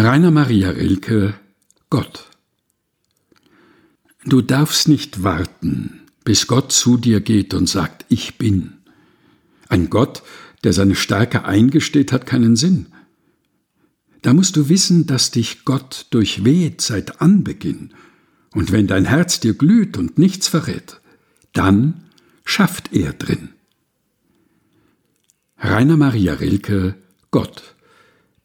Rainer Maria Rilke Gott Du darfst nicht warten, bis Gott zu dir geht und sagt, ich bin. Ein Gott, der seine Stärke eingesteht, hat keinen Sinn. Da musst du wissen, dass dich Gott durchweht seit Anbeginn, und wenn dein Herz dir glüht und nichts verrät, dann schafft er drin. Rainer Maria Rilke Gott